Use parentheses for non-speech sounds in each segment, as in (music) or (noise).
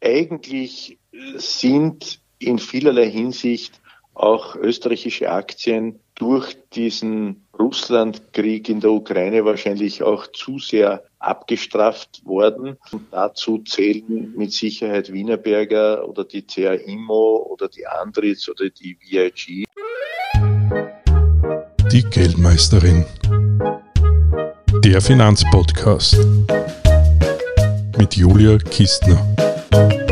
eigentlich sind in vielerlei Hinsicht auch österreichische Aktien durch diesen Russlandkrieg in der Ukraine wahrscheinlich auch zu sehr abgestraft worden. Und dazu zählen mit Sicherheit Wienerberger oder die CA Immo oder die Andritz oder die VIG. Die Geldmeisterin. Der Finanzpodcast mit Julia Kistner. Thank you.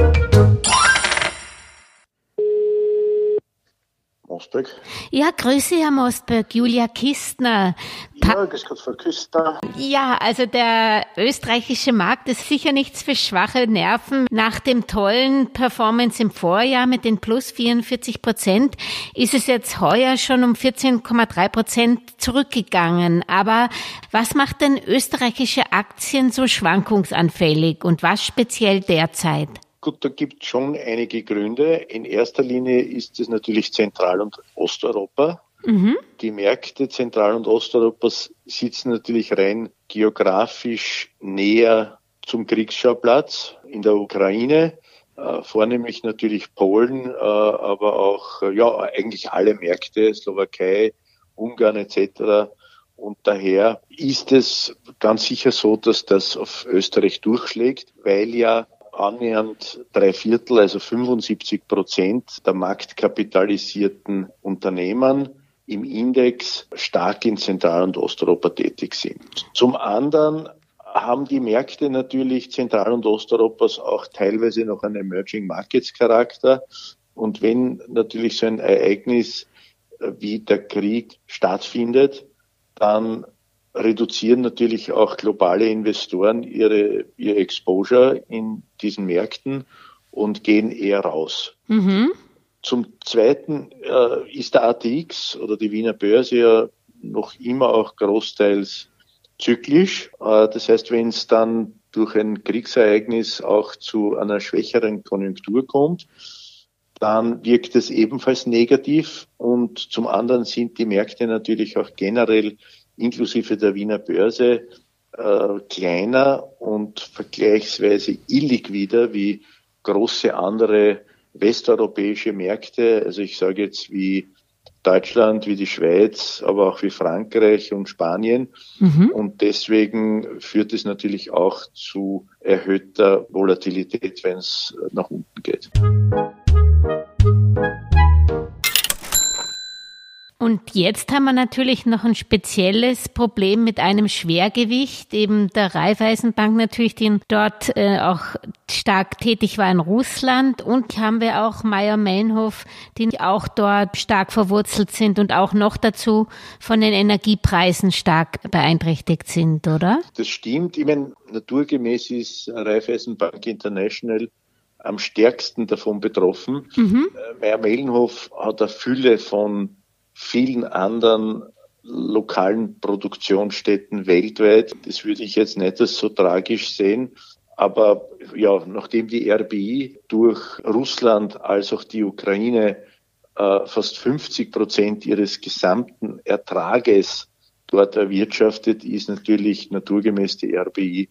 Mosberg. Ja, grüße Herr Mosberg, Julia Kistner. Pa ja, grüß Gott, Frau Küster. Ja, also der österreichische Markt ist sicher nichts für schwache Nerven. Nach dem tollen Performance im Vorjahr mit den plus 44 Prozent ist es jetzt heuer schon um 14,3 Prozent zurückgegangen. Aber was macht denn österreichische Aktien so schwankungsanfällig und was speziell derzeit? Gut, da gibt es schon einige Gründe. In erster Linie ist es natürlich Zentral- und Osteuropa. Mhm. Die Märkte Zentral- und Osteuropas sitzen natürlich rein geografisch näher zum Kriegsschauplatz in der Ukraine. Äh, vornehmlich natürlich Polen, äh, aber auch äh, ja eigentlich alle Märkte, Slowakei, Ungarn etc. Und daher ist es ganz sicher so, dass das auf Österreich durchschlägt, weil ja annähernd drei Viertel, also 75 Prozent der marktkapitalisierten Unternehmen im Index stark in Zentral- und Osteuropa tätig sind. Zum anderen haben die Märkte natürlich Zentral- und Osteuropas auch teilweise noch einen Emerging Markets Charakter. Und wenn natürlich so ein Ereignis wie der Krieg stattfindet, dann reduzieren natürlich auch globale Investoren ihre, ihr Exposure in diesen Märkten und gehen eher raus. Mhm. Zum Zweiten äh, ist der ATX oder die Wiener Börse ja noch immer auch großteils zyklisch. Äh, das heißt, wenn es dann durch ein Kriegsereignis auch zu einer schwächeren Konjunktur kommt, dann wirkt es ebenfalls negativ. Und zum anderen sind die Märkte natürlich auch generell inklusive der Wiener Börse äh, kleiner und vergleichsweise illiquider wie große andere westeuropäische Märkte. Also ich sage jetzt wie Deutschland, wie die Schweiz, aber auch wie Frankreich und Spanien. Mhm. Und deswegen führt es natürlich auch zu erhöhter Volatilität, wenn es nach unten geht. Und jetzt haben wir natürlich noch ein spezielles Problem mit einem Schwergewicht, eben der Raiffeisenbank natürlich, die dort äh, auch stark tätig war in Russland. Und haben wir auch Meyer-Mellenhof, die auch dort stark verwurzelt sind und auch noch dazu von den Energiepreisen stark beeinträchtigt sind, oder? Das stimmt. Ich meine, naturgemäß ist Raiffeisenbank International am stärksten davon betroffen. Mhm. Äh, Meyer-Mellenhof hat eine Fülle von vielen anderen lokalen Produktionsstätten weltweit. Das würde ich jetzt nicht als so tragisch sehen. Aber ja, nachdem die RBI durch Russland als auch die Ukraine äh, fast 50 Prozent ihres gesamten Ertrages dort erwirtschaftet, ist natürlich naturgemäß die RBI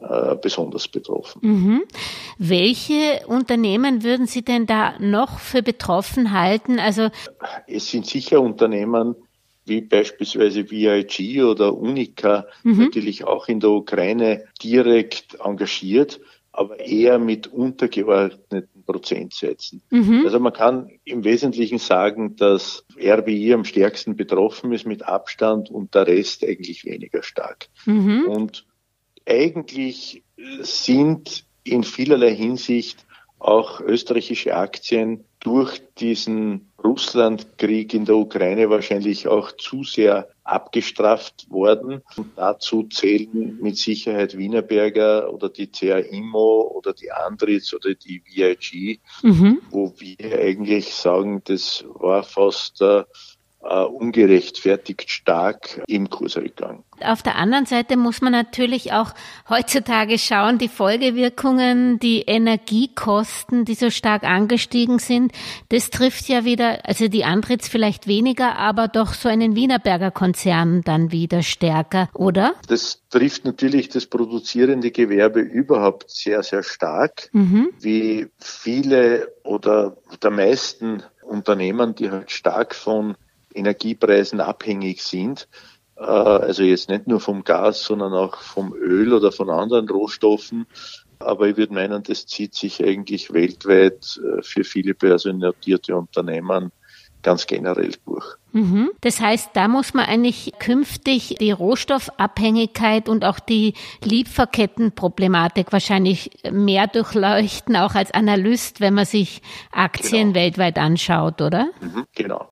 äh, besonders betroffen. Mhm. Welche Unternehmen würden Sie denn da noch für betroffen halten? Also es sind sicher Unternehmen wie beispielsweise VIG oder Unica mhm. natürlich auch in der Ukraine direkt engagiert, aber eher mit untergeordneten Prozentsätzen. Mhm. Also man kann im Wesentlichen sagen, dass RBI am stärksten betroffen ist mit Abstand und der Rest eigentlich weniger stark. Mhm. Und eigentlich sind in vielerlei Hinsicht auch österreichische Aktien durch diesen Russlandkrieg in der Ukraine wahrscheinlich auch zu sehr abgestraft worden. Und dazu zählen mit Sicherheit Wienerberger oder die CA Immo oder die Andritz oder die VIG, mhm. wo wir eigentlich sagen, das war fast äh, ungerechtfertigt stark im Kursrückgang. Auf der anderen Seite muss man natürlich auch heutzutage schauen, die Folgewirkungen, die Energiekosten, die so stark angestiegen sind, das trifft ja wieder, also die Antritts vielleicht weniger, aber doch so einen Wienerberger Konzern dann wieder stärker, oder? Das trifft natürlich das produzierende Gewerbe überhaupt sehr, sehr stark, mhm. wie viele oder der meisten Unternehmen, die halt stark von Energiepreisen abhängig sind. Äh, also jetzt nicht nur vom Gas, sondern auch vom Öl oder von anderen Rohstoffen. Aber ich würde meinen, das zieht sich eigentlich weltweit äh, für viele börsennotierte Unternehmen ganz generell durch. Mhm. Das heißt, da muss man eigentlich künftig die Rohstoffabhängigkeit und auch die Lieferkettenproblematik wahrscheinlich mehr durchleuchten, auch als Analyst, wenn man sich Aktien genau. weltweit anschaut, oder? Mhm, genau.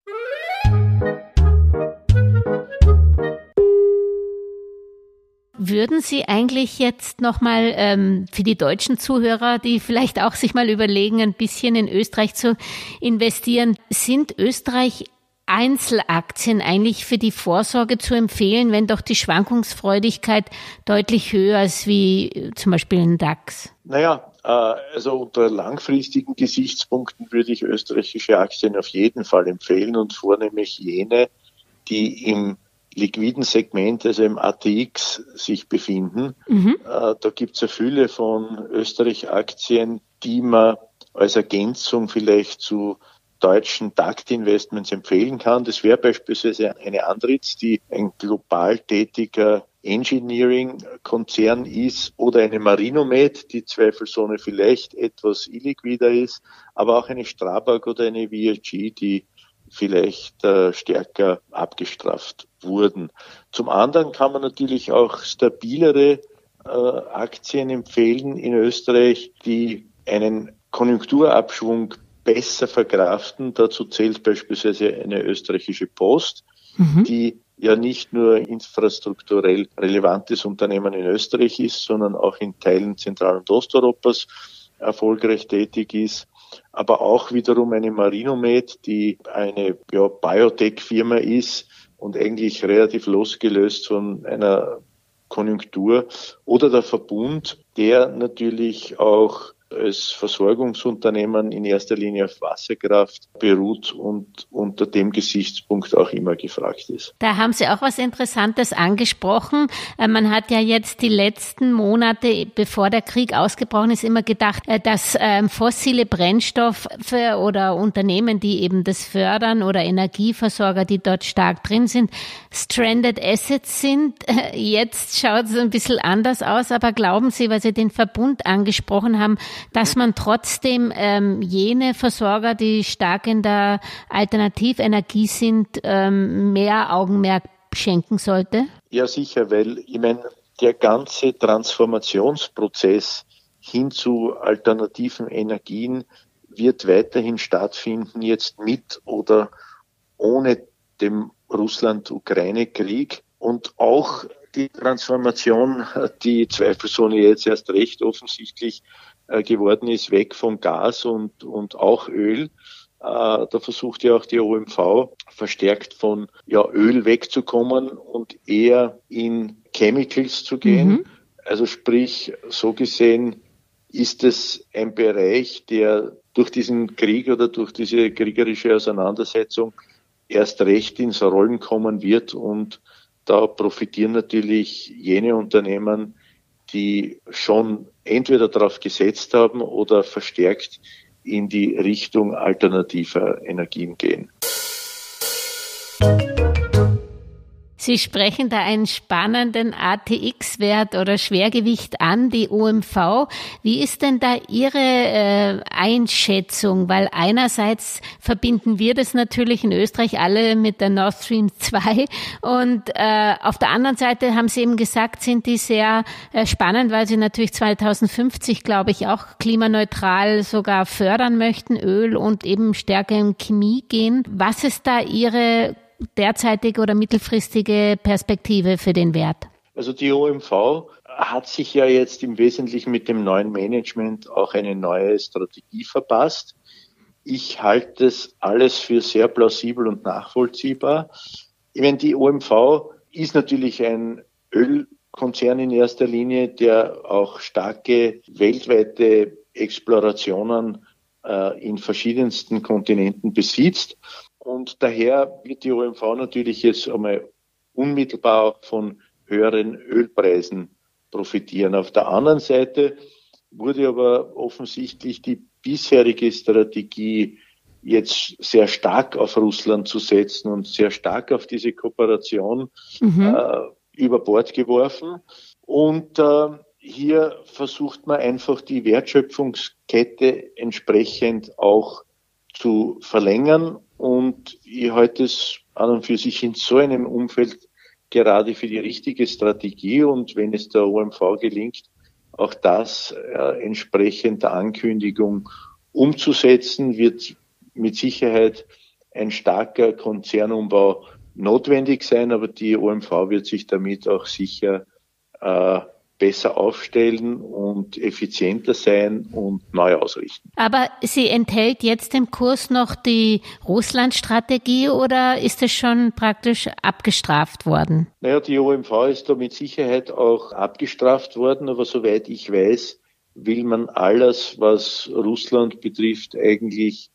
Würden Sie eigentlich jetzt nochmal ähm, für die deutschen Zuhörer, die vielleicht auch sich mal überlegen, ein bisschen in Österreich zu investieren, sind Österreich Einzelaktien eigentlich für die Vorsorge zu empfehlen, wenn doch die Schwankungsfreudigkeit deutlich höher ist wie äh, zum Beispiel ein DAX? Naja, äh, also unter langfristigen Gesichtspunkten würde ich österreichische Aktien auf jeden Fall empfehlen und vornehmlich jene, die im liquiden Segment, also im ATX, sich befinden. Mhm. Äh, da gibt es ja viele von Österreich-Aktien, die man als Ergänzung vielleicht zu deutschen Takt-Investments empfehlen kann. Das wäre beispielsweise eine Andritz, die ein global tätiger Engineering-Konzern ist oder eine Marinomed, die zweifelsohne vielleicht etwas illiquider ist, aber auch eine Strabag oder eine VRG, die vielleicht äh, stärker abgestraft wurden. Zum anderen kann man natürlich auch stabilere äh, Aktien empfehlen in Österreich, die einen Konjunkturabschwung besser verkraften. Dazu zählt beispielsweise eine österreichische Post, mhm. die ja nicht nur infrastrukturell relevantes Unternehmen in Österreich ist, sondern auch in Teilen Zentral- und Osteuropas erfolgreich tätig ist aber auch wiederum eine Marinomed, die eine ja, Biotech-Firma ist und eigentlich relativ losgelöst von einer Konjunktur oder der Verbund, der natürlich auch als Versorgungsunternehmen in erster Linie auf Wasserkraft beruht und unter dem Gesichtspunkt auch immer gefragt ist. Da haben Sie auch was Interessantes angesprochen. Äh, man hat ja jetzt die letzten Monate, bevor der Krieg ausgebrochen ist, immer gedacht, äh, dass ähm, fossile Brennstoffe oder Unternehmen, die eben das fördern oder Energieversorger, die dort stark drin sind, stranded Assets sind. Jetzt schaut es ein bisschen anders aus, aber glauben Sie, weil Sie den Verbund angesprochen haben, dass man trotzdem ähm, jene Versorger, die stark in der Alternativenergie sind, ähm, mehr Augenmerk schenken sollte? Ja, sicher, weil ich meine, der ganze Transformationsprozess hin zu alternativen Energien wird weiterhin stattfinden, jetzt mit oder ohne dem Russland-Ukraine-Krieg. Und auch die Transformation, die zweifelsohne jetzt erst recht offensichtlich äh, geworden ist, weg von Gas und, und auch Öl. Äh, da versucht ja auch die OMV verstärkt von ja, Öl wegzukommen und eher in Chemicals zu gehen. Mhm. Also sprich, so gesehen ist es ein Bereich, der durch diesen Krieg oder durch diese kriegerische Auseinandersetzung erst recht ins Rollen kommen wird und da profitieren natürlich jene Unternehmen, die schon entweder darauf gesetzt haben oder verstärkt in die Richtung alternativer Energien gehen. Sie sprechen da einen spannenden ATX-Wert oder Schwergewicht an, die OMV. Wie ist denn da Ihre äh, Einschätzung? Weil einerseits verbinden wir das natürlich in Österreich alle mit der Nord Stream 2 und äh, auf der anderen Seite haben Sie eben gesagt, sind die sehr äh, spannend, weil sie natürlich 2050, glaube ich, auch klimaneutral sogar fördern möchten, Öl und eben stärker in Chemie gehen. Was ist da Ihre derzeitige oder mittelfristige Perspektive für den Wert? Also die OMV hat sich ja jetzt im Wesentlichen mit dem neuen Management auch eine neue Strategie verpasst, Ich halte das alles für sehr plausibel und nachvollziehbar. Ich meine, die OMV ist natürlich ein Ölkonzern in erster Linie, der auch starke weltweite Explorationen äh, in verschiedensten Kontinenten besitzt. Und daher wird die OMV natürlich jetzt einmal unmittelbar von höheren Ölpreisen profitieren. Auf der anderen Seite wurde aber offensichtlich die bisherige Strategie, jetzt sehr stark auf Russland zu setzen und sehr stark auf diese Kooperation mhm. äh, über Bord geworfen. Und äh, hier versucht man einfach die Wertschöpfungskette entsprechend auch zu verlängern. Und ich halte es an und für sich in so einem Umfeld gerade für die richtige Strategie. Und wenn es der OMV gelingt, auch das äh, entsprechend der Ankündigung umzusetzen, wird mit Sicherheit ein starker Konzernumbau notwendig sein, aber die OMV wird sich damit auch sicher äh, besser aufstellen und effizienter sein und neu ausrichten. Aber sie enthält jetzt im Kurs noch die Russland-Strategie oder ist es schon praktisch abgestraft worden? Naja, die OMV ist da mit Sicherheit auch abgestraft worden, aber soweit ich weiß, will man alles, was Russland betrifft, eigentlich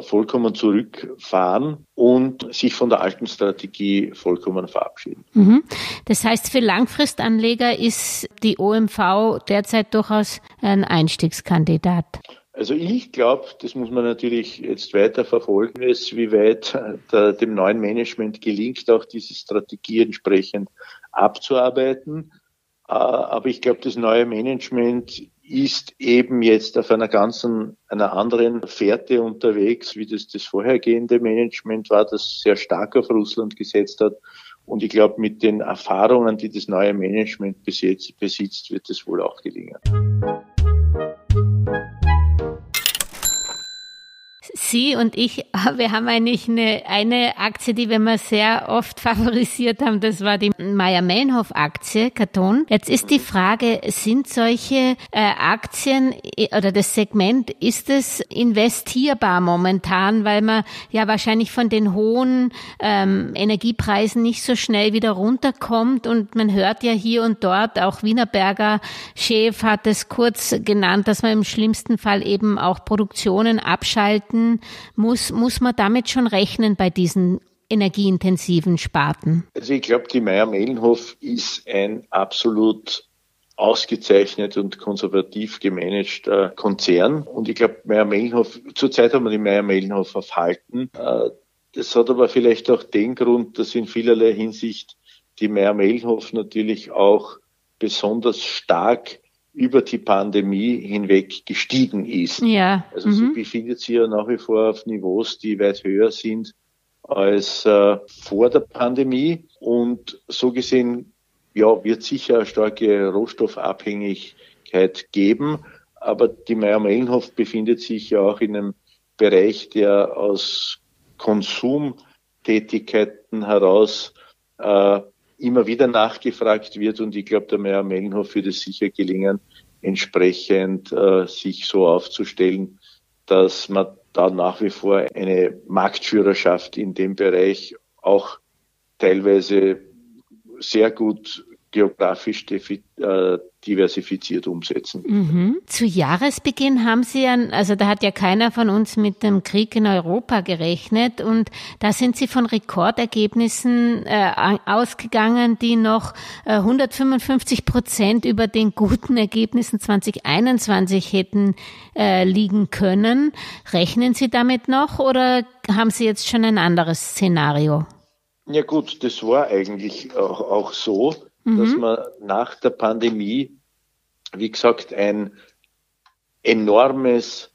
vollkommen zurückfahren und sich von der alten Strategie vollkommen verabschieden. Mhm. Das heißt, für Langfristanleger ist die OMV derzeit durchaus ein Einstiegskandidat. Also ich glaube, das muss man natürlich jetzt weiter verfolgen, ist, wie weit der, dem neuen Management gelingt, auch diese Strategie entsprechend abzuarbeiten. Äh, aber ich glaube, das neue Management ist eben jetzt auf einer ganzen, einer anderen Fährte unterwegs, wie das das vorhergehende Management war, das sehr stark auf Russland gesetzt hat. Und ich glaube, mit den Erfahrungen, die das neue Management bis jetzt besitzt, wird es wohl auch gelingen. Sie und ich, (laughs) wir haben eigentlich eine, eine Aktie, die wir mal sehr oft (laughs) favorisiert haben. Das war die Meyer-Mellenhof-Aktie, Karton. Jetzt ist die Frage, sind solche äh, Aktien äh, oder das Segment, ist es investierbar momentan, weil man ja wahrscheinlich von den hohen ähm, Energiepreisen nicht so schnell wieder runterkommt und man hört ja hier und dort, auch Wienerberger Chef hat es kurz genannt, dass man im schlimmsten Fall eben auch Produktionen abschalten muss, muss man damit schon rechnen bei diesen energieintensiven Sparten? Also ich glaube, die Meier-Mellenhof ist ein absolut ausgezeichnet und konservativ gemanagter Konzern. Und ich glaube, Meier-Mellenhof, zurzeit haben wir die Meier-Mellenhof auf Halten. Äh, das hat aber vielleicht auch den Grund, dass in vielerlei Hinsicht die Meier-Mellenhof natürlich auch besonders stark über die Pandemie hinweg gestiegen ist. Ja. Also mhm. sie befindet sich ja nach wie vor auf Niveaus, die weit höher sind als äh, vor der Pandemie. Und so gesehen, ja, wird sicher eine starke Rohstoffabhängigkeit geben. Aber die Meier-Mellenhof befindet sich ja auch in einem Bereich, der aus Konsumtätigkeiten heraus äh, immer wieder nachgefragt wird und ich glaube, der Meier Mellenhof wird es sicher gelingen, entsprechend äh, sich so aufzustellen, dass man da nach wie vor eine Marktführerschaft in dem Bereich auch teilweise sehr gut geografisch äh, diversifiziert umsetzen. Mhm. Zu Jahresbeginn haben Sie ja, also da hat ja keiner von uns mit dem Krieg in Europa gerechnet und da sind Sie von Rekordergebnissen äh, ausgegangen, die noch äh, 155 Prozent über den guten Ergebnissen 2021 hätten äh, liegen können. Rechnen Sie damit noch oder haben Sie jetzt schon ein anderes Szenario? Ja gut, das war eigentlich auch, auch so mhm. dass man nach der Pandemie, wie gesagt, ein enormes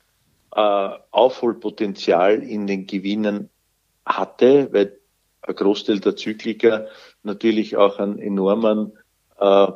äh, Aufholpotenzial in den Gewinnen hatte, weil ein Großteil der Zykliker natürlich auch einen enormen äh,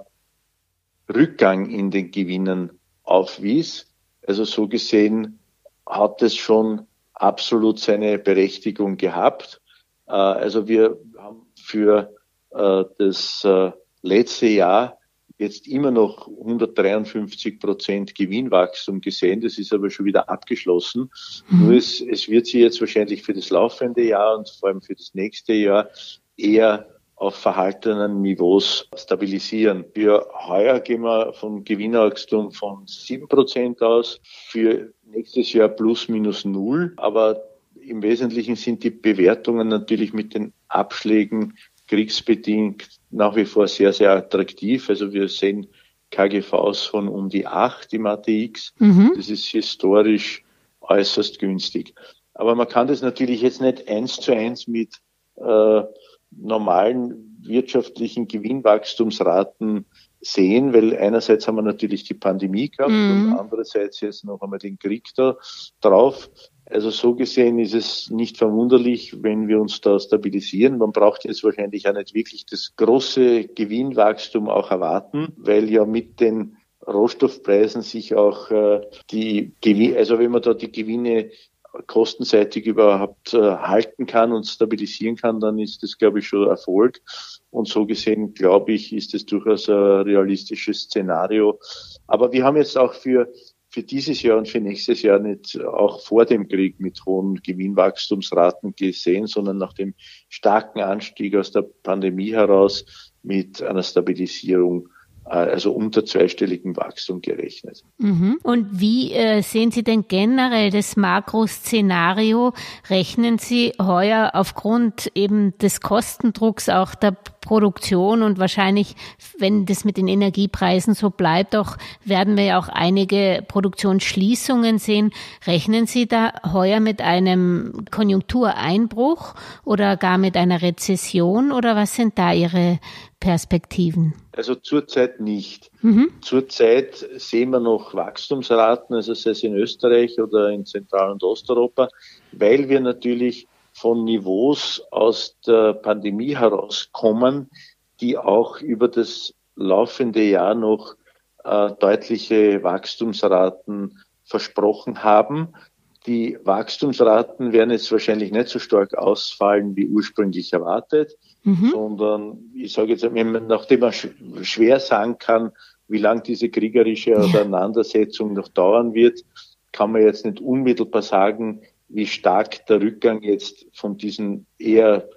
Rückgang in den Gewinnen aufwies. Also so gesehen hat es schon absolut seine Berechtigung gehabt. Äh, also wir haben für äh, das äh, letzte Jahr jetzt immer noch 153 Prozent Gewinnwachstum gesehen. Das ist aber schon wieder abgeschlossen. Mhm. Nur es, es wird sich jetzt wahrscheinlich für das laufende Jahr und vor allem für das nächste Jahr eher auf verhaltenen Niveaus stabilisieren. Für heuer gehen wir vom Gewinnwachstum von sieben Prozent aus, für nächstes Jahr plus minus null. Aber im Wesentlichen sind die Bewertungen natürlich mit den Abschlägen kriegsbedingt nach wie vor sehr, sehr attraktiv. Also wir sehen KGVs von um die acht im ATX. Mhm. Das ist historisch äußerst günstig. Aber man kann das natürlich jetzt nicht eins zu eins mit äh, normalen wirtschaftlichen Gewinnwachstumsraten sehen, weil einerseits haben wir natürlich die Pandemie gehabt mhm. und andererseits jetzt noch einmal den Krieg da drauf. Also so gesehen ist es nicht verwunderlich, wenn wir uns da stabilisieren. Man braucht jetzt wahrscheinlich auch nicht wirklich das große Gewinnwachstum auch erwarten, weil ja mit den Rohstoffpreisen sich auch äh, die Gewinne, also wenn man da die Gewinne kostenseitig überhaupt äh, halten kann und stabilisieren kann, dann ist das, glaube ich, schon Erfolg. Und so gesehen, glaube ich, ist es durchaus ein realistisches Szenario. Aber wir haben jetzt auch für für dieses Jahr und für nächstes Jahr nicht auch vor dem Krieg mit hohen Gewinnwachstumsraten gesehen, sondern nach dem starken Anstieg aus der Pandemie heraus mit einer Stabilisierung also unter zweistelligem Wachstum gerechnet. Mhm. Und wie äh, sehen Sie denn generell das Makroszenario? Rechnen Sie heuer aufgrund eben des Kostendrucks auch der Produktion und wahrscheinlich, wenn das mit den Energiepreisen so bleibt, auch werden wir ja auch einige Produktionsschließungen sehen. Rechnen Sie da heuer mit einem Konjunktureinbruch oder gar mit einer Rezession oder was sind da Ihre Perspektiven? Also zurzeit nicht. Mhm. Zurzeit sehen wir noch Wachstumsraten, also sei es in Österreich oder in Zentral- und Osteuropa, weil wir natürlich von Niveaus aus der Pandemie herauskommen, die auch über das laufende Jahr noch äh, deutliche Wachstumsraten versprochen haben. Die Wachstumsraten werden jetzt wahrscheinlich nicht so stark ausfallen wie ursprünglich erwartet, mhm. sondern ich sage jetzt, nachdem man schwer sagen kann, wie lang diese kriegerische Auseinandersetzung noch dauern wird, kann man jetzt nicht unmittelbar sagen, wie stark der Rückgang jetzt von diesen eher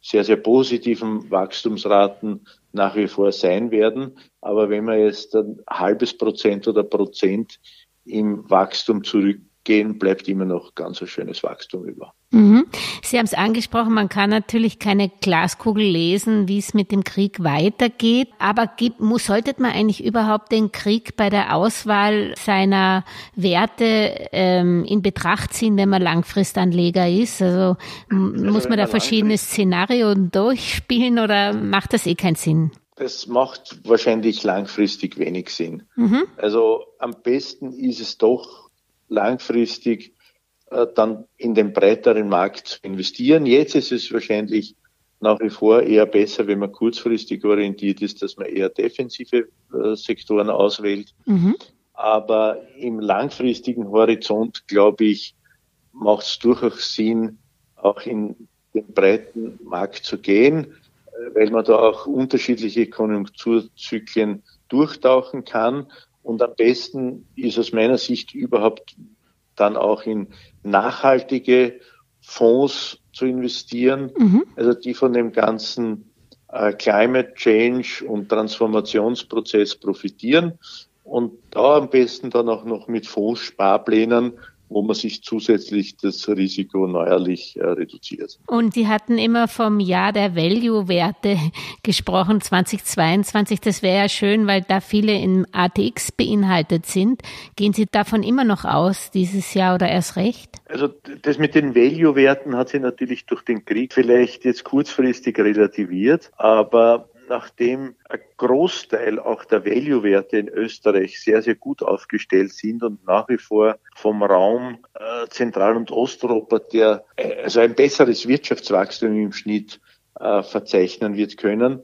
sehr, sehr positiven Wachstumsraten nach wie vor sein werden. Aber wenn wir jetzt ein halbes Prozent oder Prozent im Wachstum zurückgehen, bleibt immer noch ganz ein schönes Wachstum über. Mhm. Sie haben es angesprochen, man kann natürlich keine Glaskugel lesen, wie es mit dem Krieg weitergeht. Aber gibt, muss, sollte man eigentlich überhaupt den Krieg bei der Auswahl seiner Werte ähm, in Betracht ziehen, wenn man Langfristanleger ist? Also, also muss man da verschiedene Szenarien durchspielen oder macht das eh keinen Sinn? Das macht wahrscheinlich langfristig wenig Sinn. Mhm. Also am besten ist es doch langfristig dann in den breiteren Markt zu investieren. Jetzt ist es wahrscheinlich nach wie vor eher besser, wenn man kurzfristig orientiert ist, dass man eher defensive äh, Sektoren auswählt. Mhm. Aber im langfristigen Horizont, glaube ich, macht es durchaus Sinn, auch in den breiten Markt zu gehen, äh, weil man da auch unterschiedliche Konjunkturzyklen durchtauchen kann. Und am besten ist aus meiner Sicht überhaupt dann auch in nachhaltige Fonds zu investieren, mhm. also die von dem ganzen äh, Climate Change und Transformationsprozess profitieren und da am besten dann auch noch mit Fondssparplänen wo man sich zusätzlich das Risiko neuerlich äh, reduziert. Und Sie hatten immer vom Jahr der Value-Werte (laughs) gesprochen, 2022. Das wäre ja schön, weil da viele im ATX beinhaltet sind. Gehen Sie davon immer noch aus, dieses Jahr oder erst recht? Also das mit den Value-Werten hat sich natürlich durch den Krieg vielleicht jetzt kurzfristig relativiert, aber nachdem ein Großteil auch der Value-Werte in Österreich sehr, sehr gut aufgestellt sind und nach wie vor vom Raum äh, Zentral- und Osteuropa, der äh, also ein besseres Wirtschaftswachstum im Schnitt äh, verzeichnen wird können,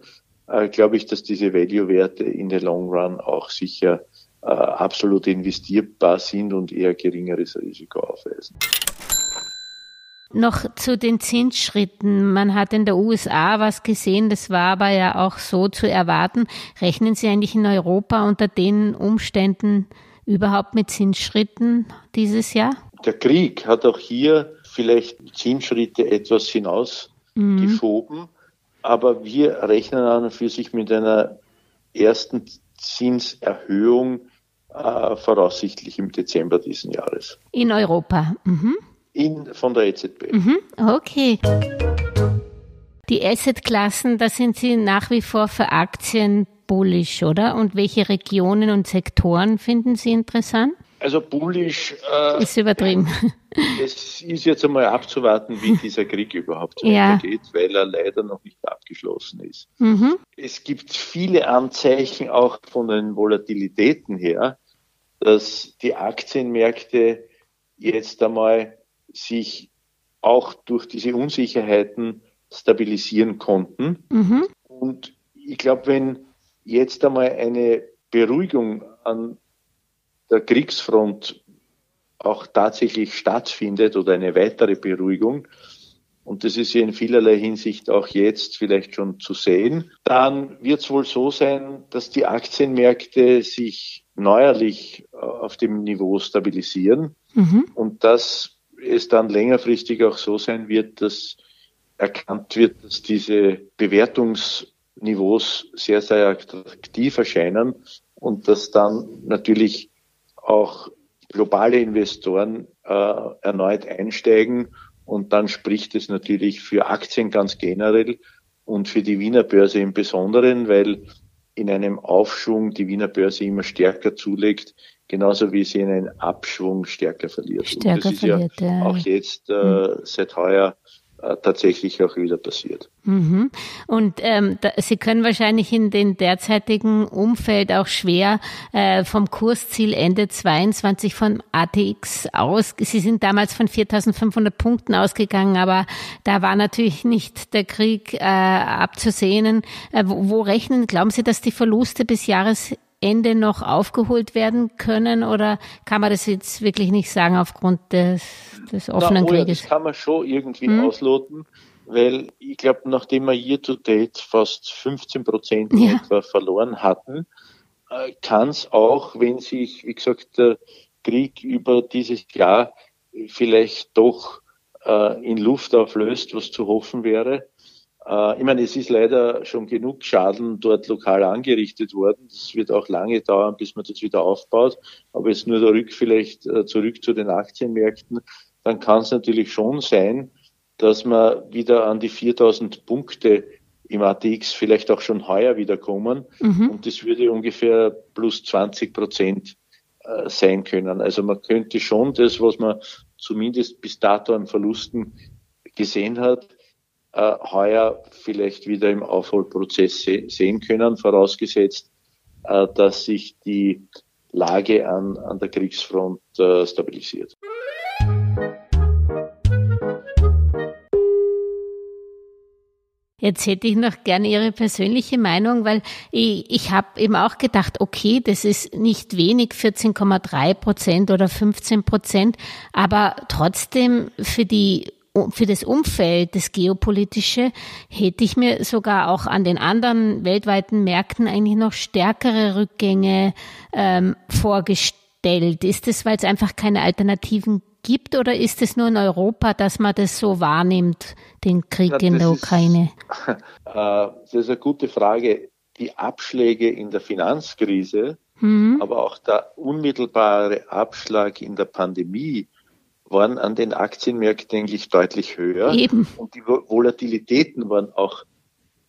glaube ich, dass diese Value-Werte in der Long Run auch sicher absolut investierbar sind und eher geringeres Risiko aufweisen. Noch zu den Zinsschritten. Man hat in der USA was gesehen, das war aber ja auch so zu erwarten. Rechnen Sie eigentlich in Europa unter den Umständen überhaupt mit Zinsschritten dieses Jahr? Der Krieg hat auch hier vielleicht Zinsschritte etwas hinausgeschoben, mhm. aber wir rechnen an und für sich mit einer ersten Zinserhöhung äh, voraussichtlich im Dezember diesen Jahres. In Europa. Mhm. In, von der EZB. Mhm. Okay. Die Assetklassen, da sind Sie nach wie vor für Aktien bullish, oder? Und welche Regionen und Sektoren finden Sie interessant? Also bullish äh, ist übertrieben. (laughs) Es ist jetzt einmal abzuwarten, wie dieser Krieg überhaupt weitergeht, ja. weil er leider noch nicht abgeschlossen ist. Mhm. Es gibt viele Anzeichen auch von den Volatilitäten her, dass die Aktienmärkte jetzt einmal sich auch durch diese Unsicherheiten stabilisieren konnten. Mhm. Und ich glaube, wenn jetzt einmal eine Beruhigung an der Kriegsfront auch tatsächlich stattfindet oder eine weitere Beruhigung, und das ist ja in vielerlei Hinsicht auch jetzt vielleicht schon zu sehen, dann wird es wohl so sein, dass die Aktienmärkte sich neuerlich äh, auf dem Niveau stabilisieren mhm. und dass es dann längerfristig auch so sein wird, dass erkannt wird, dass diese Bewertungsniveaus sehr, sehr attraktiv erscheinen und dass dann natürlich auch globale Investoren äh, erneut einsteigen. Und dann spricht es natürlich für Aktien ganz generell und für die Wiener Börse im Besonderen, weil in einem Aufschwung die Wiener Börse immer stärker zulegt, genauso wie sie in einem Abschwung stärker verliert. Stärker und das ist verliert, ja, ja auch jetzt äh, mhm. seit heuer tatsächlich auch wieder passiert. Mhm. Und ähm, da, Sie können wahrscheinlich in dem derzeitigen Umfeld auch schwer äh, vom Kursziel Ende 22 von ATX aus. Sie sind damals von 4.500 Punkten ausgegangen, aber da war natürlich nicht der Krieg äh, abzusehen. Äh, wo, wo rechnen? Glauben Sie, dass die Verluste bis Jahres Ende noch aufgeholt werden können oder kann man das jetzt wirklich nicht sagen aufgrund des, des offenen Na, oh Krieges? Das kann man schon irgendwie hm? ausloten, weil ich glaube, nachdem wir year to date fast 15 Prozent ja. etwa verloren hatten, äh, kann es auch, wenn sich, wie gesagt, der Krieg über dieses Jahr vielleicht doch äh, in Luft auflöst, was zu hoffen wäre, äh, ich meine, es ist leider schon genug Schaden dort lokal angerichtet worden. Das wird auch lange dauern, bis man das wieder aufbaut. Aber jetzt nur zurück vielleicht äh, zurück zu den Aktienmärkten. Dann kann es natürlich schon sein, dass man wieder an die 4000 Punkte im ATX vielleicht auch schon heuer wieder kommen. Mhm. Und das würde ungefähr plus 20 Prozent äh, sein können. Also man könnte schon das, was man zumindest bis dato an Verlusten gesehen hat, äh, heuer vielleicht wieder im Aufholprozess se sehen können, vorausgesetzt, äh, dass sich die Lage an, an der Kriegsfront äh, stabilisiert. Jetzt hätte ich noch gerne Ihre persönliche Meinung, weil ich, ich habe eben auch gedacht, okay, das ist nicht wenig, 14,3 Prozent oder 15 Prozent, aber trotzdem für die für das Umfeld, das geopolitische, hätte ich mir sogar auch an den anderen weltweiten Märkten eigentlich noch stärkere Rückgänge ähm, vorgestellt. Ist das, weil es einfach keine Alternativen gibt oder ist es nur in Europa, dass man das so wahrnimmt, den Krieg ja, in der Ukraine? Ist, (laughs) äh, das ist eine gute Frage. Die Abschläge in der Finanzkrise, mhm. aber auch der unmittelbare Abschlag in der Pandemie waren an den Aktienmärkten eigentlich deutlich höher. Eben. Und die Volatilitäten waren auch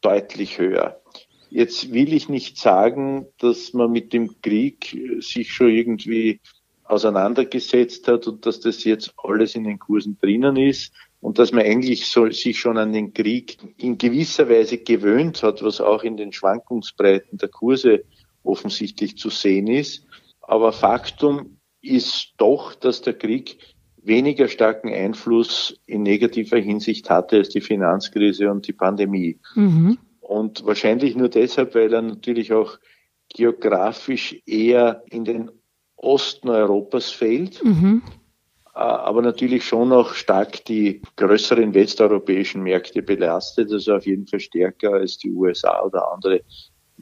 deutlich höher. Jetzt will ich nicht sagen, dass man mit dem Krieg sich schon irgendwie auseinandergesetzt hat und dass das jetzt alles in den Kursen drinnen ist und dass man eigentlich so, sich schon an den Krieg in gewisser Weise gewöhnt hat, was auch in den Schwankungsbreiten der Kurse offensichtlich zu sehen ist. Aber Faktum ist doch, dass der Krieg weniger starken Einfluss in negativer Hinsicht hatte als die Finanzkrise und die Pandemie. Mhm. Und wahrscheinlich nur deshalb, weil er natürlich auch geografisch eher in den Osten Europas fällt. Mhm. aber natürlich schon noch stark die größeren westeuropäischen Märkte belastet, also auf jeden Fall stärker als die USA oder andere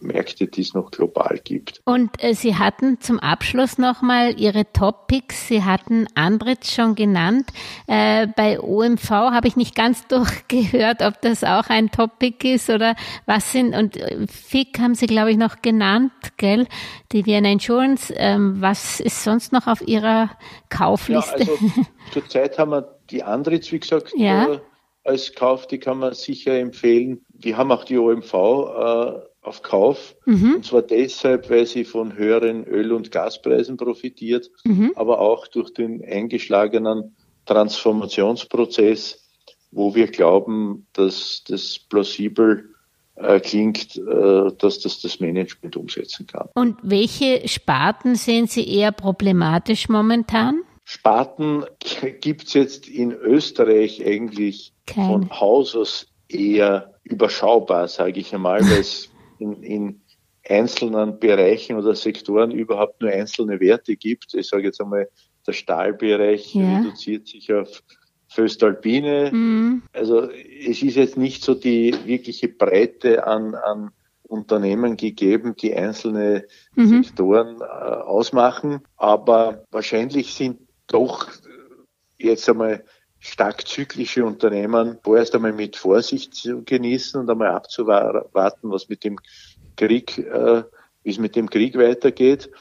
Märkte, die es noch global gibt. Und äh, Sie hatten zum Abschluss nochmal Ihre Topics. Sie hatten Andritz schon genannt. Äh, bei OMV habe ich nicht ganz (laughs) durchgehört, ob das auch ein Topic ist oder was sind. Und äh, FIC haben Sie, glaube ich, noch genannt, gell? Die Vienna Insurance. Ähm, was ist sonst noch auf Ihrer Kaufliste? Ja, also, (laughs) zurzeit haben wir die Andritz, wie gesagt, ja. äh, als Kauf, die kann man sicher empfehlen. Wir haben auch die OMV. Auf Kauf. Mhm. Und zwar deshalb, weil sie von höheren Öl- und Gaspreisen profitiert, mhm. aber auch durch den eingeschlagenen Transformationsprozess, wo wir glauben, dass das plausibel äh, klingt, äh, dass das das Management umsetzen kann. Und welche Sparten sehen Sie eher problematisch momentan? Sparten (laughs) gibt's jetzt in Österreich eigentlich Kein. von Haus aus eher überschaubar, sage ich einmal, weil es (laughs) in, in einzelnen Bereichen oder Sektoren überhaupt nur einzelne Werte gibt. Ich sage jetzt einmal, der Stahlbereich ja. reduziert sich auf Föstalpine. Mhm. Also es ist jetzt nicht so die wirkliche Breite an, an Unternehmen gegeben, die einzelne mhm. Sektoren äh, ausmachen. Aber wahrscheinlich sind doch jetzt einmal stark zyklische Unternehmen vorerst einmal mit Vorsicht zu genießen und einmal abzuwarten, was mit dem Krieg, äh, wie es mit dem Krieg weitergeht.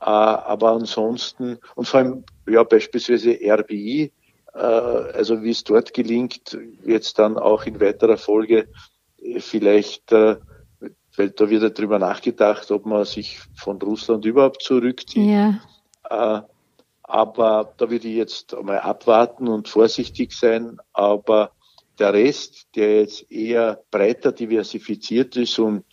Äh, aber ansonsten, und vor allem ja beispielsweise RBI, äh, also wie es dort gelingt, jetzt dann auch in weiterer Folge äh, vielleicht, äh, weil da wird ja drüber nachgedacht, ob man sich von Russland überhaupt zurückzieht. Ja. Aber da würde ich jetzt einmal abwarten und vorsichtig sein. Aber der Rest, der jetzt eher breiter diversifiziert ist und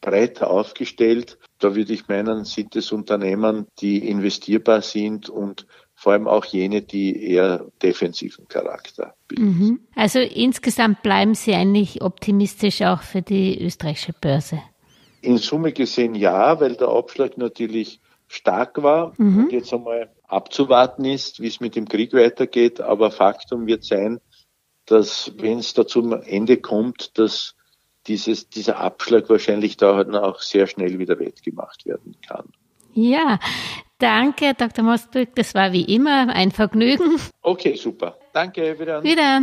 breiter aufgestellt, da würde ich meinen, sind es Unternehmen, die investierbar sind und vor allem auch jene, die eher defensiven Charakter bilden. Mhm. Also insgesamt bleiben Sie eigentlich optimistisch auch für die österreichische Börse? In Summe gesehen ja, weil der Abschlag natürlich stark war mhm. und jetzt einmal abzuwarten ist, wie es mit dem Krieg weitergeht. Aber Faktum wird sein, dass wenn es da zum Ende kommt, dass dieses, dieser Abschlag wahrscheinlich da halt auch sehr schnell wieder wettgemacht werden kann. Ja, danke, Dr. Mostbrück. Das war wie immer ein Vergnügen. Okay, super. Danke, wieder. Wieder.